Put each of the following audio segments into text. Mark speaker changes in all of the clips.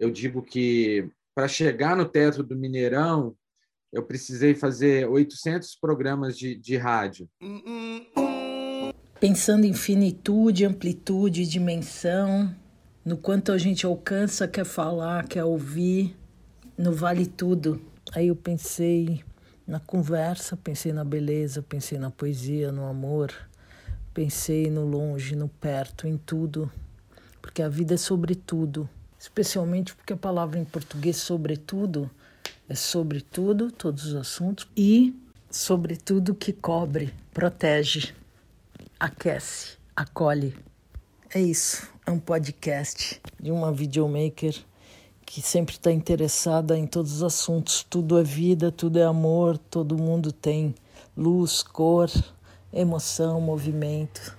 Speaker 1: eu digo que para chegar no teto do Mineirão, eu precisei fazer 800 programas de, de rádio.
Speaker 2: Pensando em finitude, amplitude, dimensão, no quanto a gente alcança, quer falar, quer ouvir, no vale tudo. Aí eu pensei na conversa, pensei na beleza, pensei na poesia, no amor, pensei no longe, no perto, em tudo, porque a vida é sobre tudo, especialmente porque a palavra em português sobretudo é sobre tudo, todos os assuntos e sobre tudo que cobre, protege, aquece, acolhe. É isso, é um podcast de uma videomaker que sempre está interessada em todos os assuntos. Tudo é vida, tudo é amor, todo mundo tem luz, cor, emoção, movimento.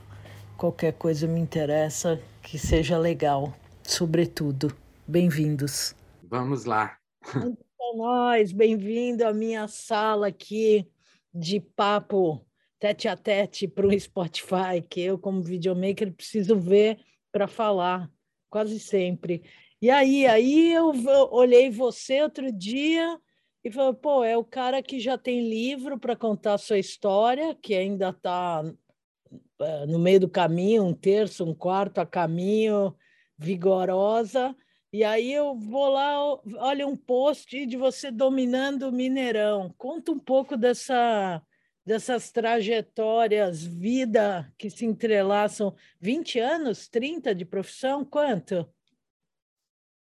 Speaker 2: Qualquer coisa me interessa que seja legal, sobretudo. Bem-vindos.
Speaker 1: Vamos lá.
Speaker 2: Para nós, bem-vindo à minha sala aqui de papo tete a tete para o Spotify, que eu, como videomaker, preciso ver para falar, quase sempre. E aí, aí eu olhei você outro dia e falei, pô, é o cara que já tem livro para contar a sua história, que ainda está é, no meio do caminho, um terço, um quarto a caminho, vigorosa. E aí eu vou lá, olha um post de você dominando o Mineirão. Conta um pouco dessa dessas trajetórias, vida que se entrelaçam. 20 anos, 30 de profissão, quanto?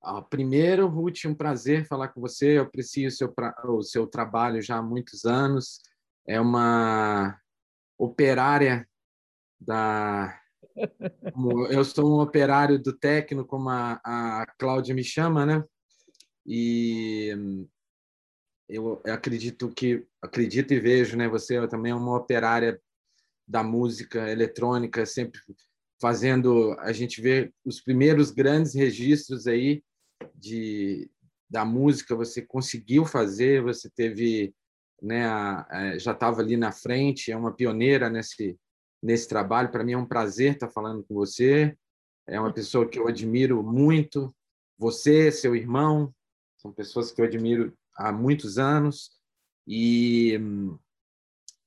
Speaker 1: Ah, primeiro, Ruth, um prazer falar com você. Eu aprecio o seu, o seu trabalho já há muitos anos. É uma operária da. Eu sou um operário do técnico, como a, a Cláudia me chama, né? E eu acredito que acredito e vejo, né? Você também é uma operária da música eletrônica, sempre fazendo a gente vê os primeiros grandes registros aí de da música você conseguiu fazer, você teve, né, a, a, já estava ali na frente, é uma pioneira nesse nesse trabalho. Para mim é um prazer estar falando com você. É uma pessoa que eu admiro muito. Você, seu irmão, são pessoas que eu admiro há muitos anos e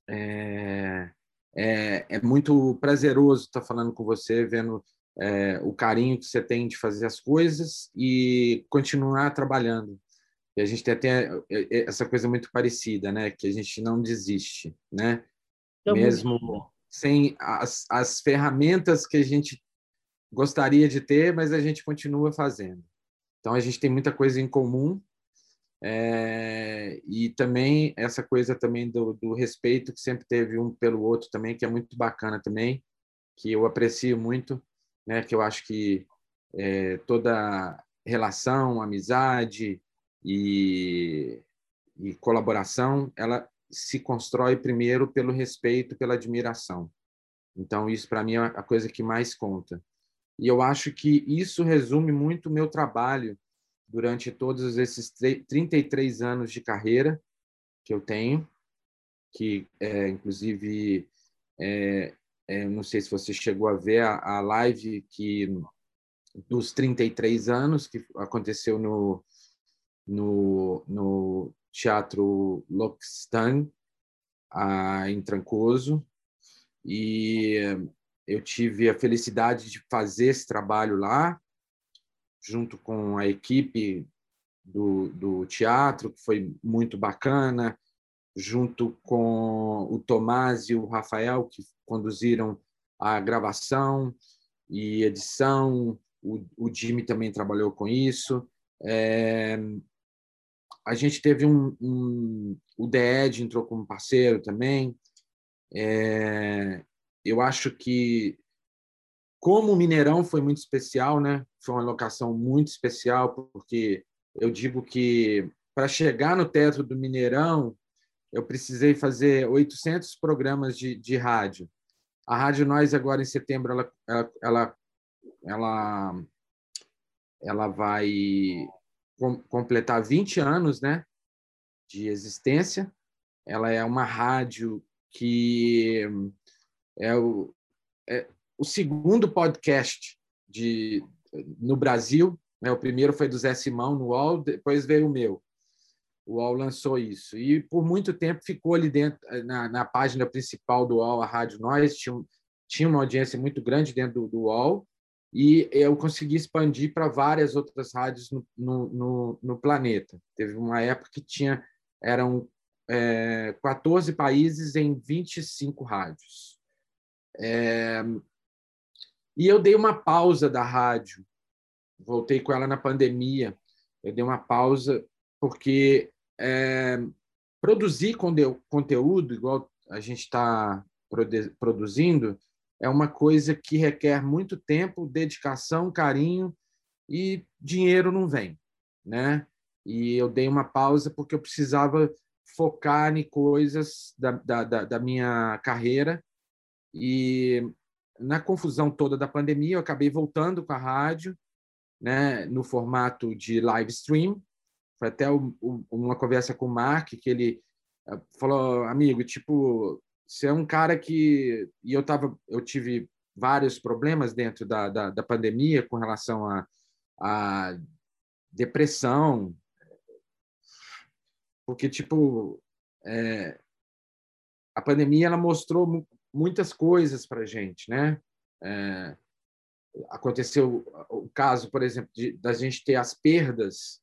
Speaker 1: é, é, é muito prazeroso estar falando com você, vendo é, o carinho que você tem de fazer as coisas e continuar trabalhando. E a gente tem até é, essa coisa muito parecida, né? Que a gente não desiste, né? Mesmo sem as, as ferramentas que a gente gostaria de ter, mas a gente continua fazendo. Então a gente tem muita coisa em comum é, e também essa coisa também do, do, respeito que sempre teve um pelo outro também, que é muito bacana também, que eu aprecio muito, né? Que eu acho que é, toda relação, amizade e, e colaboração, ela se constrói primeiro pelo respeito, pela admiração. Então isso para mim é a coisa que mais conta. E eu acho que isso resume muito o meu trabalho durante todos esses 33 anos de carreira que eu tenho, que é, inclusive, é, é, não sei se você chegou a ver a, a live que dos 33 anos que aconteceu no, no, no Teatro Loxtan, em Trancoso, e eu tive a felicidade de fazer esse trabalho lá, junto com a equipe do, do teatro, que foi muito bacana, junto com o Tomás e o Rafael, que conduziram a gravação e edição. O, o Jimmy também trabalhou com isso. É, a gente teve um, um o The Ed entrou como parceiro também. É, eu acho que como o Mineirão foi muito especial, né? Foi uma locação muito especial, porque eu digo que para chegar no teto do Mineirão, eu precisei fazer 800 programas de, de rádio. A Rádio Nós, agora em setembro, ela, ela, ela, ela, ela vai com, completar 20 anos né, de existência. Ela é uma rádio que é, o, é, o segundo podcast de, no Brasil Né? O primeiro foi do Zé Simão no UOL, depois veio o meu. O UOL lançou isso. E por muito tempo ficou ali dentro, na, na página principal do UOL, a Rádio Nós, tinha, tinha uma audiência muito grande dentro do, do UOL, e eu consegui expandir para várias outras rádios no, no, no, no, planeta. Teve uma época que tinha eram é, 14 países em 25 rádios. É, e eu dei uma pausa da rádio, voltei com ela na pandemia. Eu dei uma pausa porque é, produzir conteúdo, igual a gente está produzindo, é uma coisa que requer muito tempo, dedicação, carinho e dinheiro não vem, né? E eu dei uma pausa porque eu precisava focar em coisas da, da, da minha carreira e na confusão toda da pandemia eu acabei voltando com a rádio, né? No formato de live stream. Foi até uma conversa com o Mark que ele eh, falou, amigo, tipo você é um cara que e eu tava eu tive vários problemas dentro da, da, da pandemia com relação a, a depressão. Porque tipo é, a pandemia ela mostrou muitas coisas para gente né? É, aconteceu o caso por exemplo de, da gente ter as perdas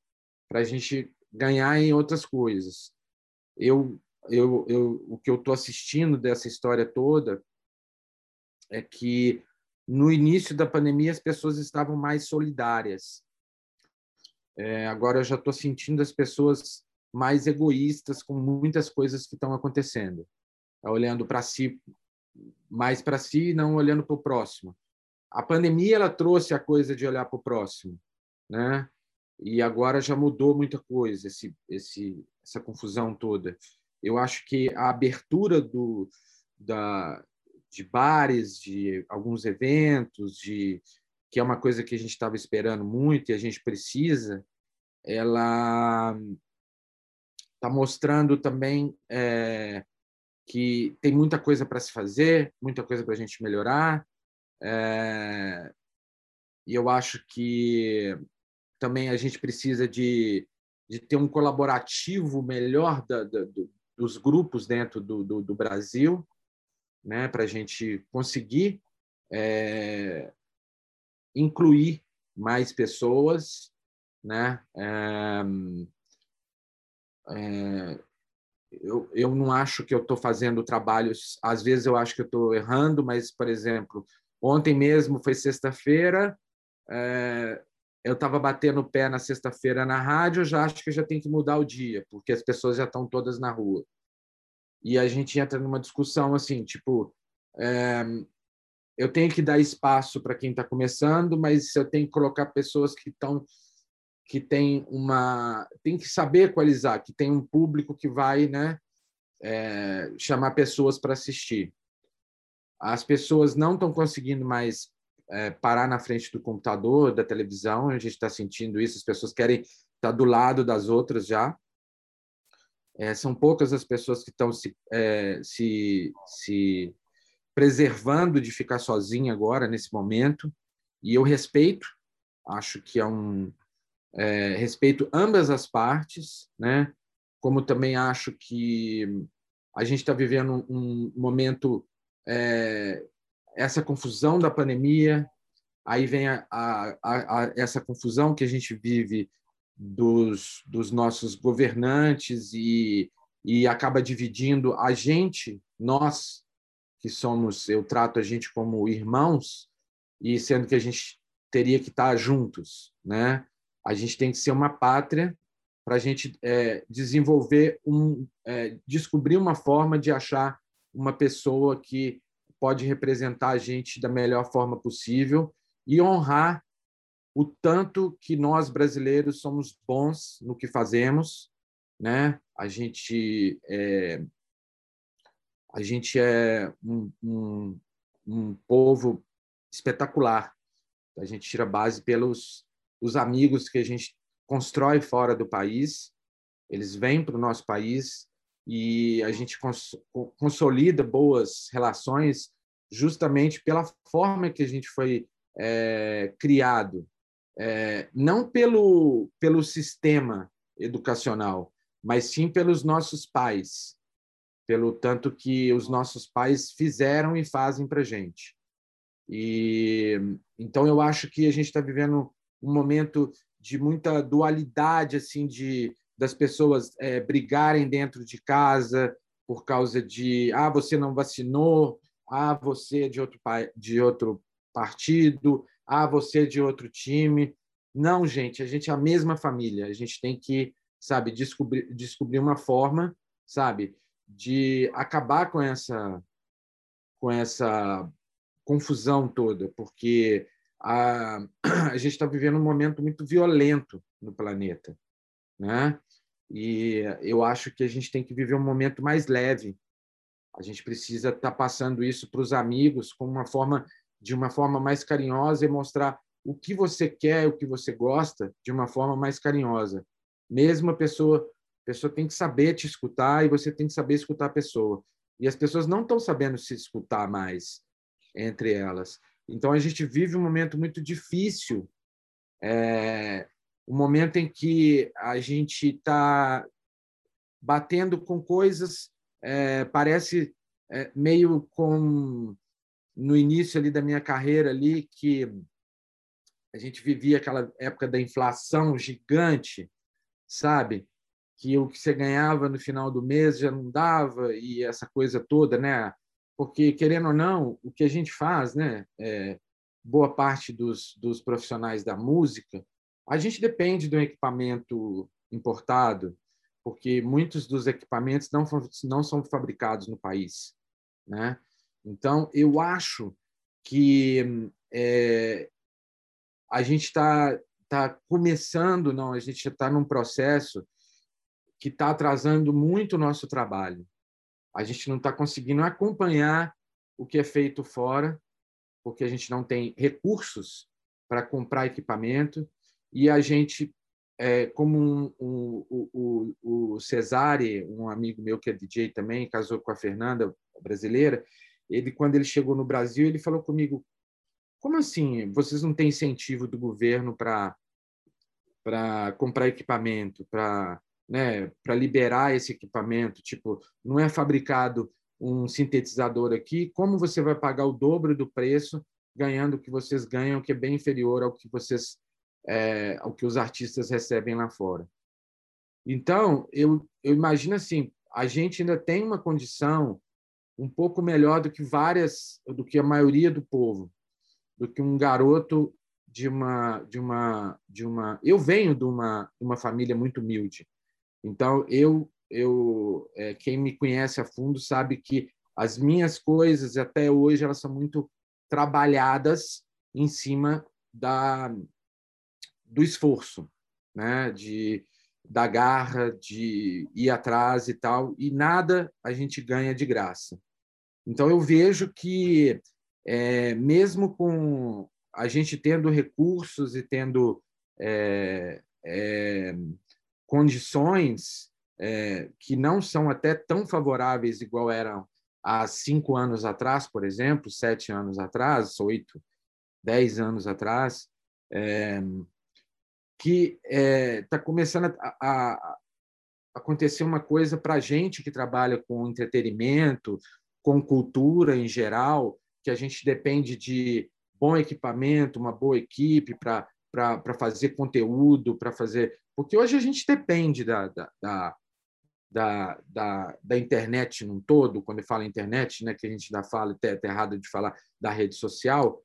Speaker 1: para a gente ganhar em outras coisas. Eu eu, eu, o que eu estou assistindo dessa história toda é que no início da pandemia as pessoas estavam mais solidárias. É, agora eu já estou sentindo as pessoas mais egoístas com muitas coisas que estão acontecendo, tá olhando para si, mais para si, e não olhando para o próximo. A pandemia ela trouxe a coisa de olhar para o próximo, né? E agora já mudou muita coisa esse, esse, essa confusão toda. Eu acho que a abertura do, da, de bares, de alguns eventos, de que é uma coisa que a gente estava esperando muito e a gente precisa, ela está mostrando também é, que tem muita coisa para se fazer, muita coisa para a gente melhorar. É, e eu acho que também a gente precisa de, de ter um colaborativo melhor da, da, dos grupos dentro do, do, do Brasil, né, para a gente conseguir é, incluir mais pessoas, né? É, é, eu, eu não acho que eu estou fazendo trabalhos, às vezes eu acho que eu estou errando, mas, por exemplo, ontem mesmo foi sexta-feira, é, eu estava batendo o pé na sexta-feira na rádio, eu já acho que já tem que mudar o dia, porque as pessoas já estão todas na rua. E a gente entra numa discussão assim, tipo, é, eu tenho que dar espaço para quem está começando, mas eu tenho que colocar pessoas que estão que tem uma tem que saber equalizar, que tem um público que vai, né, é, chamar pessoas para assistir. As pessoas não estão conseguindo mais é, parar na frente do computador, da televisão, a gente está sentindo isso, as pessoas querem estar tá do lado das outras já. É, são poucas as pessoas que estão se, é, se, se preservando de ficar sozinha agora, nesse momento, e eu respeito, acho que é um. É, respeito ambas as partes, né? como também acho que a gente está vivendo um momento é, essa confusão da pandemia, aí vem a, a, a, essa confusão que a gente vive dos, dos nossos governantes e, e acaba dividindo a gente, nós que somos, eu trato a gente como irmãos, e sendo que a gente teria que estar juntos, né? A gente tem que ser uma pátria para a gente é, desenvolver um, é, descobrir uma forma de achar uma pessoa que pode representar a gente da melhor forma possível e honrar o tanto que nós brasileiros somos bons no que fazemos, né? A gente é, a gente é um, um, um povo espetacular. A gente tira base pelos os amigos que a gente constrói fora do país. Eles vêm para o nosso país e a gente cons consolida boas relações justamente pela forma que a gente foi é, criado, é, não pelo, pelo sistema educacional, mas sim pelos nossos pais, pelo tanto que os nossos pais fizeram e fazem para gente. E então eu acho que a gente está vivendo um momento de muita dualidade assim de das pessoas é, brigarem dentro de casa por causa de ah você não vacinou ah você é de outro de outro partido ah você é de outro time. Não gente a gente é a mesma família. A gente tem que sabe descobrir descobrir uma forma sabe de acabar com essa com essa confusão toda porque a, a gente está vivendo um momento muito violento no planeta, né? E eu acho que a gente tem que viver um momento mais leve. A gente precisa estar tá passando isso para os amigos com uma forma de uma forma mais carinhosa e mostrar o que você quer, o que você gosta, de uma forma mais carinhosa. Mesmo a pessoa, a pessoa tem que saber te escutar e você tem que saber escutar a pessoa. E as pessoas não estão sabendo se escutar mais entre elas. Então, a gente vive um momento muito difícil, é, um momento em que a gente está batendo com coisas, é, parece é, meio com no início ali da minha carreira ali que a gente vivia aquela época da inflação gigante, sabe? Que o que você ganhava no final do mês já não dava e essa coisa toda, né? porque, querendo ou não, o que a gente faz, né, é, boa parte dos, dos profissionais da música, a gente depende de um equipamento importado, porque muitos dos equipamentos não, não são fabricados no país. Né? Então, eu acho que é, a gente está tá começando, não, a gente está num processo que está atrasando muito o nosso trabalho a gente não está conseguindo acompanhar o que é feito fora, porque a gente não tem recursos para comprar equipamento e a gente, é, como um, um, o, o, o Cesare, um amigo meu que é DJ também, casou com a Fernanda, brasileira, ele quando ele chegou no Brasil, ele falou comigo, como assim? Vocês não têm incentivo do governo para para comprar equipamento, para né, para liberar esse equipamento. Tipo, não é fabricado um sintetizador aqui, como você vai pagar o dobro do preço ganhando o que vocês ganham, que é bem inferior ao que vocês é, ao que os artistas recebem lá fora. Então, eu, eu imagino assim, a gente ainda tem uma condição um pouco melhor do que várias, do que a maioria do povo, do que um garoto de uma de uma de uma eu venho de uma uma família muito humilde então, eu, eu é, quem me conhece a fundo sabe que as minhas coisas, até hoje, elas são muito trabalhadas em cima da, do esforço, né? de, da garra, de ir atrás e tal, e nada a gente ganha de graça. Então, eu vejo que, é, mesmo com a gente tendo recursos e tendo é, é, condições é, que não são até tão favoráveis igual eram há cinco anos atrás, por exemplo, sete anos atrás, oito, dez anos atrás, é, que está é, tá começando a, a, acontecer uma coisa para a gente que trabalha com entretenimento, com cultura em geral, que a gente depende de bom equipamento, uma boa equipe para para fazer conteúdo, para fazer. Porque hoje a gente depende da, da, da, da, da, da internet num todo, quando fala internet, né, que a gente ainda fala, até, até errado de falar da rede social.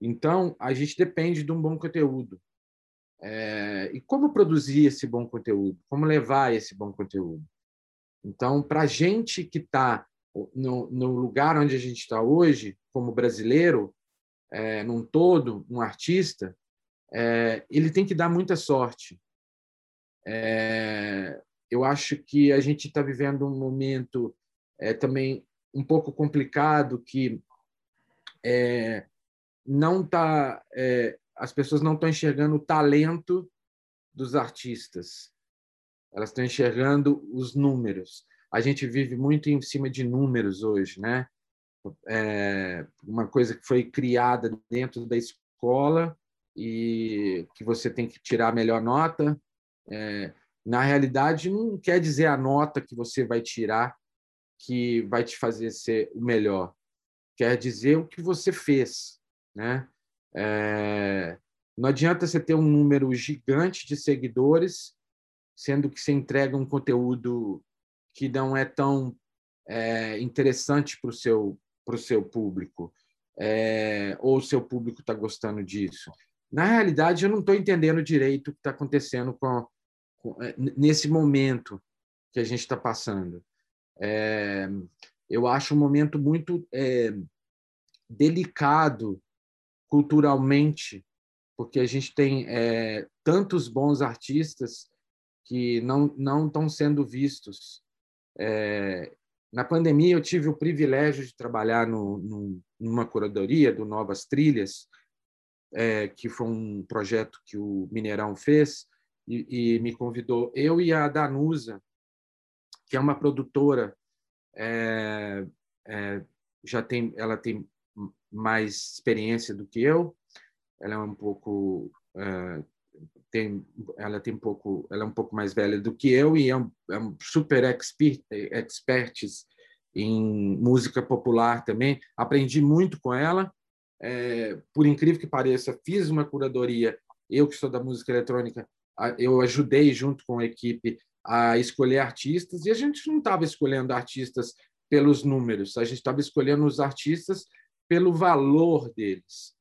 Speaker 1: Então, a gente depende de um bom conteúdo. É, e como produzir esse bom conteúdo? Como levar esse bom conteúdo? Então, para a gente que está no, no, lugar onde a gente está hoje, como brasileiro, é, num todo, um artista, é, ele tem que dar muita sorte. É, eu acho que a gente está vivendo um momento é, também um pouco complicado que é, não tá, é, as pessoas não estão enxergando o talento dos artistas. Elas estão enxergando os números. A gente vive muito em cima de números hoje, né? É uma coisa que foi criada dentro da escola e que você tem que tirar a melhor nota. É, na realidade, não quer dizer a nota que você vai tirar que vai te fazer ser o melhor. Quer dizer o que você fez, né? É, não adianta você ter um número gigante de seguidores, sendo que você entrega um conteúdo que não é tão é, interessante para o seu, seu público, é, ou o seu público está gostando disso. Na realidade, eu não estou entendendo direito o que está acontecendo com, com, é, nesse momento que a gente está passando. É, eu acho um momento muito é, delicado culturalmente, porque a gente tem é, tantos bons artistas que não não estão sendo vistos. É, na pandemia, eu tive o privilégio de trabalhar no, no, numa curadoria do Novas Trilhas, é, que foi um projeto que o Mineirão fez, e, e, me convidou, eu e a Danusa, que é uma produtora, é, é, já tem, ela tem mais experiência do que eu, ela é um pouco é, tem ela tem um pouco ela é um pouco mais velha do que eu e é um, é um super expert em música popular também. Aprendi muito com ela. É, por incrível que pareça fiz uma curadoria eu que sou da música eletrônica eu ajudei junto com a equipe a escolher artistas e a gente não estava escolhendo artistas pelos números a gente estava escolhendo os artistas pelo valor deles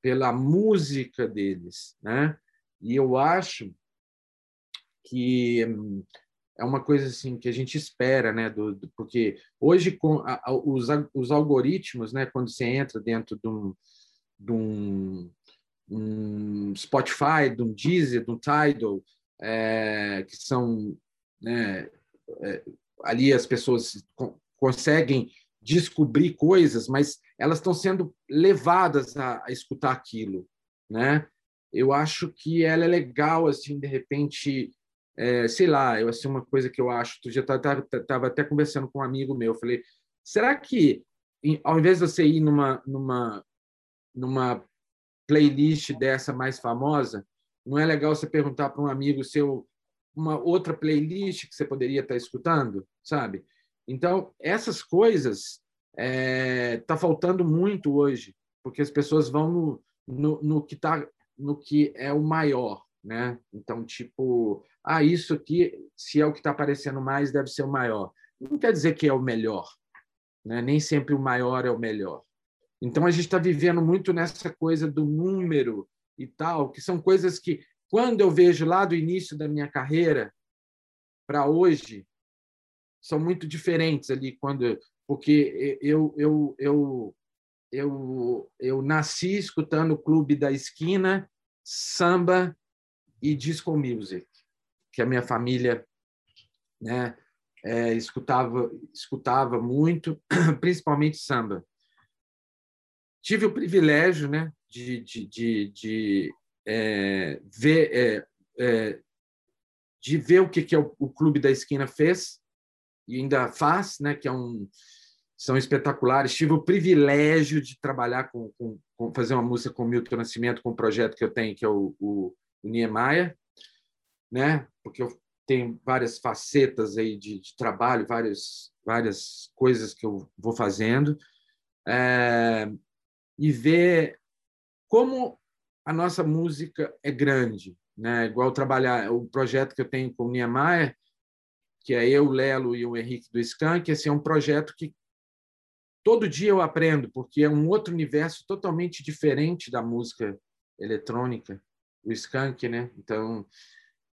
Speaker 1: pela música deles né e eu acho que hum, é uma coisa assim que a gente espera, né? Do, do porque hoje com a, a, os, os algoritmos, né? Quando você entra dentro de um, de um, um Spotify, de um Deezer, de um Tidal, é, que são, né? É, ali as pessoas conseguem descobrir coisas, mas elas estão sendo levadas a, a escutar aquilo, né? eu acho que ela é legal, assim, de repente, é, sei lá, eu assim uma coisa que eu acho, tu já estava até conversando com um amigo meu, falei, será que ao invés de você ir numa numa numa playlist dessa mais famosa, não é legal você perguntar para um amigo seu uma outra playlist que você poderia estar escutando, sabe? Então essas coisas é, tá faltando muito hoje, porque as pessoas vão no, no, no que está no que é o maior, né? Então, tipo, ah, isso aqui, se é o que está aparecendo mais, deve ser o maior. Não quer dizer que é o melhor, né? Nem sempre o maior é o melhor. Então, a gente está vivendo muito nessa coisa do número e tal, que são coisas que, quando eu vejo lá do início da minha carreira para hoje, são muito diferentes ali, quando porque eu eu eu eu, eu nasci escutando o Clube da Esquina samba e disco music, que a minha família né, é, escutava, escutava muito, principalmente samba. Tive o privilégio né, de, de, de, de é, ver, é, é, de ver o que, que o, o Clube da Esquina fez e ainda faz, né, que é um, são espetaculares. Tive o privilégio de trabalhar com, com, com, fazer uma música com o Milton Nascimento, com um projeto que eu tenho, que é o, o, o Niemeyer, né? porque eu tenho várias facetas aí de, de trabalho, várias, várias coisas que eu vou fazendo, é, e ver como a nossa música é grande. Né? Igual trabalhar o projeto que eu tenho com o Niemeyer, que é eu, Lelo e o Henrique do Skank, esse é um projeto que todo dia eu aprendo, porque é um outro universo totalmente diferente da música eletrônica, o skunk, né? Então,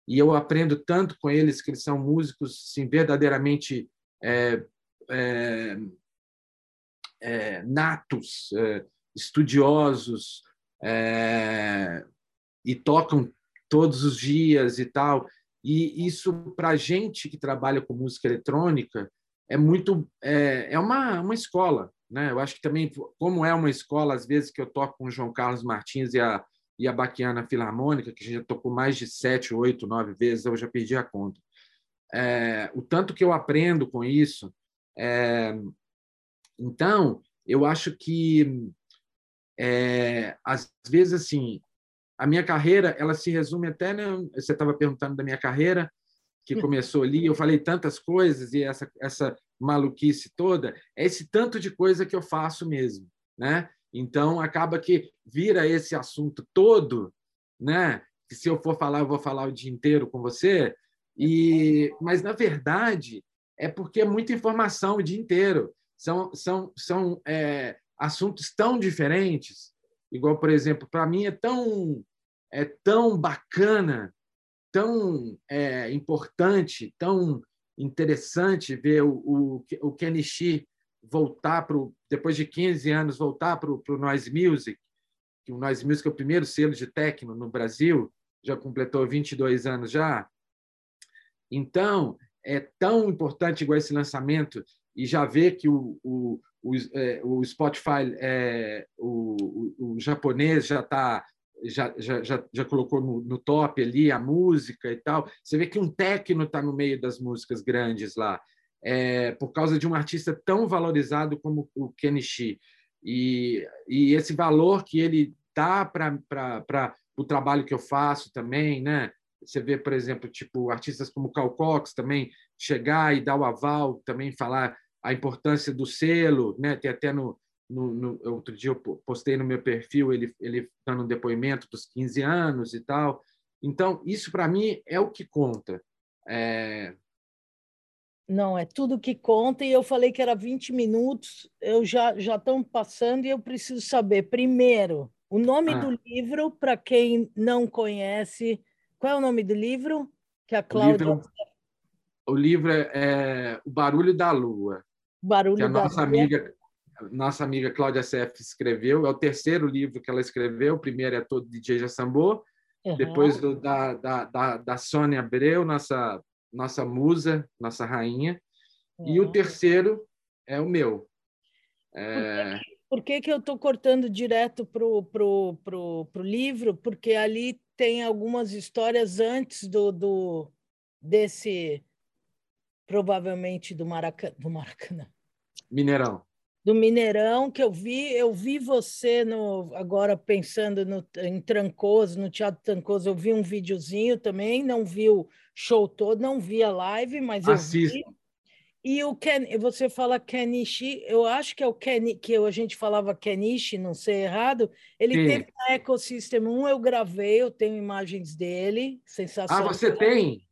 Speaker 1: e eu aprendo tanto com eles que eles são músicos assim, verdadeiramente é, é, é, natos, é, estudiosos é, e tocam todos os dias e tal. E isso para gente que trabalha com música eletrônica é muito é, é uma, uma escola né? Eu acho que também como é uma escola às vezes que eu toco com o João Carlos Martins e a e a Baquiana Filarmônica que a gente já tocou mais de sete oito nove vezes eu já perdi a conta. É, o tanto que eu aprendo com isso é, então eu acho que é, às vezes assim a minha carreira, ela se resume até, né, você estava perguntando da minha carreira, que começou ali, eu falei tantas coisas e essa essa maluquice toda, é esse tanto de coisa que eu faço mesmo, né? Então acaba que vira esse assunto todo, né? Que se eu for falar, eu vou falar o dia inteiro com você. E mas na verdade é porque é muita informação o dia inteiro. São são são é, assuntos tão diferentes. Igual por exemplo, para mim é tão é tão bacana, tão é, importante, tão interessante ver o, o, o Kenichi voltar para depois de 15 anos voltar para o Noise Music, que o Noise Music é o primeiro selo de techno no Brasil, já completou 22 anos já. Então, é tão importante igual esse lançamento e já ver que o, o, o, é, o Spotify, é, o, o, o japonês já está já, já, já, já colocou no, no, top ali a música e tal. Você vê que um técnico está no meio das músicas grandes lá, é, por causa de um artista tão valorizado como o Kenichi. E, e esse valor que ele dá para o trabalho que eu faço também, né? Você vê, por exemplo, tipo artistas como Cal Cox também chegar e dar o aval, também falar a importância do selo, né? Tem até no, no, no, outro dia eu postei no meu perfil ele, ele dando um depoimento dos 15 anos e tal. Então, isso para mim é o que conta. É...
Speaker 2: Não, é tudo que conta, e eu falei que era 20 minutos, eu já já estão passando e eu preciso saber, primeiro, o nome ah. do livro, para quem não conhece, qual é o nome do livro? Que a Cláudia...
Speaker 1: O livro, o livro é, é O Barulho da Lua.
Speaker 2: Barulho
Speaker 1: que a nossa amiga nossa amiga Cláudia Seff escreveu, é o terceiro livro que ela escreveu, o primeiro é todo DJ Jassambô, uhum. depois do, da, da, da, da Sônia Abreu, nossa, nossa musa, nossa rainha, uhum. e o terceiro é o meu.
Speaker 2: É... Por que, que eu estou cortando direto para o pro, pro, pro livro? Porque ali tem algumas histórias antes do, do desse, provavelmente do Maracanã. Do Maracanã.
Speaker 1: Mineirão
Speaker 2: do Mineirão que eu vi, eu vi você no agora pensando no, em Trancoso, no Teatro Trancoso, eu vi um videozinho também, não vi o show todo, não vi a live, mas Assista. eu vi. E o Ken, você fala Kenichi, eu acho que é o Ken, que a gente falava Kenichi, não sei errado. Ele Sim. teve na Ecosystem 1, eu gravei, eu tenho imagens dele, sensacional.
Speaker 1: Ah, você tem?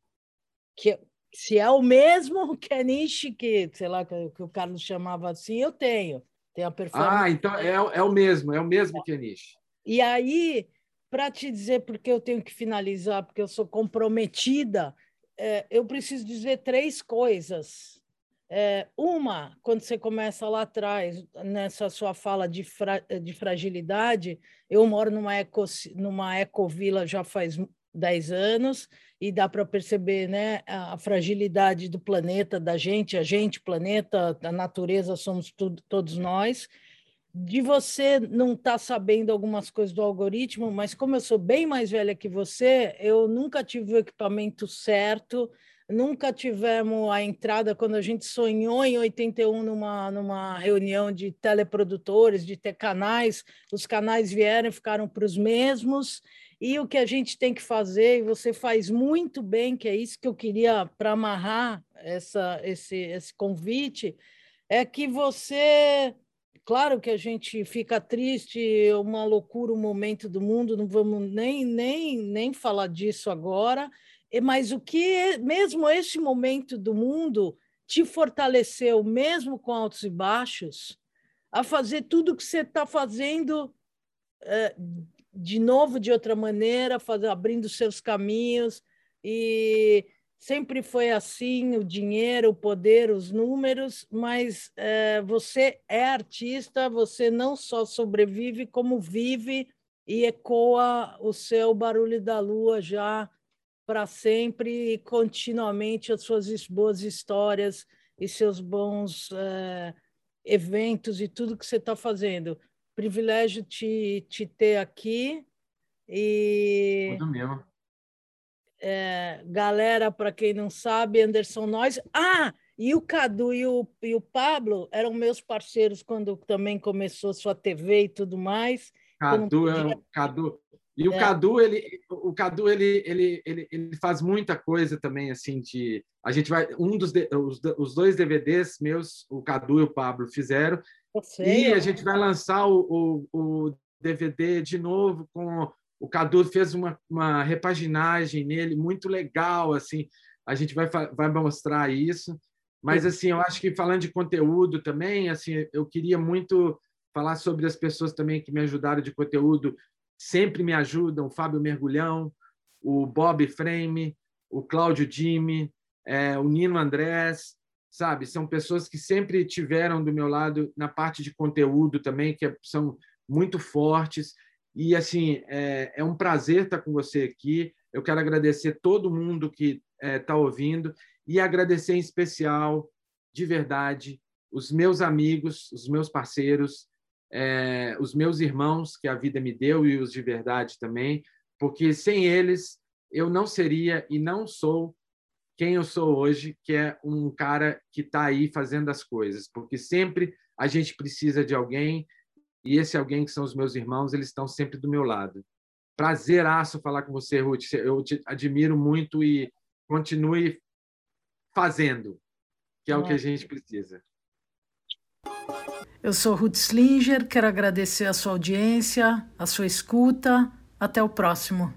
Speaker 2: Que, se é o mesmo Kenichi que, sei lá, que, que, o Carlos chamava assim, eu tenho. Tem a performance.
Speaker 1: Ah, então é, é o mesmo, é o mesmo Kenichi.
Speaker 2: E aí, para te dizer porque eu tenho que finalizar, porque eu sou comprometida, é, eu preciso dizer três coisas. É, uma, quando você começa lá atrás, nessa sua fala de, fra de fragilidade, eu moro numa, eco, numa ecovila já faz 10 anos e dá para perceber né, a fragilidade do planeta, da gente, a gente, planeta, a natureza, somos tudo, todos nós. De você não estar tá sabendo algumas coisas do algoritmo, mas como eu sou bem mais velha que você, eu nunca tive o equipamento certo, nunca tivemos a entrada quando a gente sonhou em 81 numa, numa reunião de teleprodutores, de ter canais, os canais vieram e ficaram para os mesmos, e o que a gente tem que fazer, e você faz muito bem, que é isso que eu queria para amarrar essa, esse, esse convite, é que você. Claro que a gente fica triste, uma loucura, o um momento do mundo, não vamos nem, nem, nem falar disso agora, mas o que, mesmo esse momento do mundo, te fortaleceu, mesmo com altos e baixos, a fazer tudo que você está fazendo é, de novo de outra maneira, faz, abrindo seus caminhos. E sempre foi assim o dinheiro, o poder, os números, mas é, você é artista, você não só sobrevive como vive e ecoa o seu barulho da lua já para sempre e continuamente as suas boas histórias e seus bons é, eventos e tudo que você está fazendo privilégio te, te ter aqui. E.
Speaker 1: Muito mesmo.
Speaker 2: É, galera, para quem não sabe, Anderson Nós. Ah! E o Cadu e o, e o Pablo eram meus parceiros quando também começou sua TV e tudo mais.
Speaker 1: Cadu, é, Cadu, E o é. Cadu, ele, o Cadu, ele, ele, ele, ele faz muita coisa também, assim, de... A gente vai... Um dos... Os, os dois DVDs meus, o Cadu e o Pablo fizeram, e a gente vai lançar o, o, o DVD de novo com... O Cadu fez uma, uma repaginagem nele muito legal, assim. A gente vai, vai mostrar isso. Mas, assim, eu acho que falando de conteúdo também, assim, eu queria muito falar sobre as pessoas também que me ajudaram de conteúdo, sempre me ajudam, o Fábio Mergulhão, o Bob Frame, o Cláudio Jimmy, é, o Nino Andrés, sabe? São pessoas que sempre tiveram do meu lado na parte de conteúdo também, que são muito fortes. E, assim, é, é um prazer estar com você aqui. Eu quero agradecer todo mundo que está é, tá ouvindo e agradecer em especial, de verdade, os meus amigos, os meus parceiros, é, os meus irmãos que a vida me deu e os de verdade também, porque sem eles eu não seria e não sou quem eu sou hoje, que é um cara que está aí fazendo as coisas, porque sempre a gente precisa de alguém e esse alguém que são os meus irmãos, eles estão sempre do meu lado. Prazeraço falar com você, Ruth. Eu te admiro muito e continue fazendo, que é o que a gente precisa.
Speaker 2: Eu sou Ruth Slinger, quero agradecer a sua audiência, a sua escuta. Até o próximo.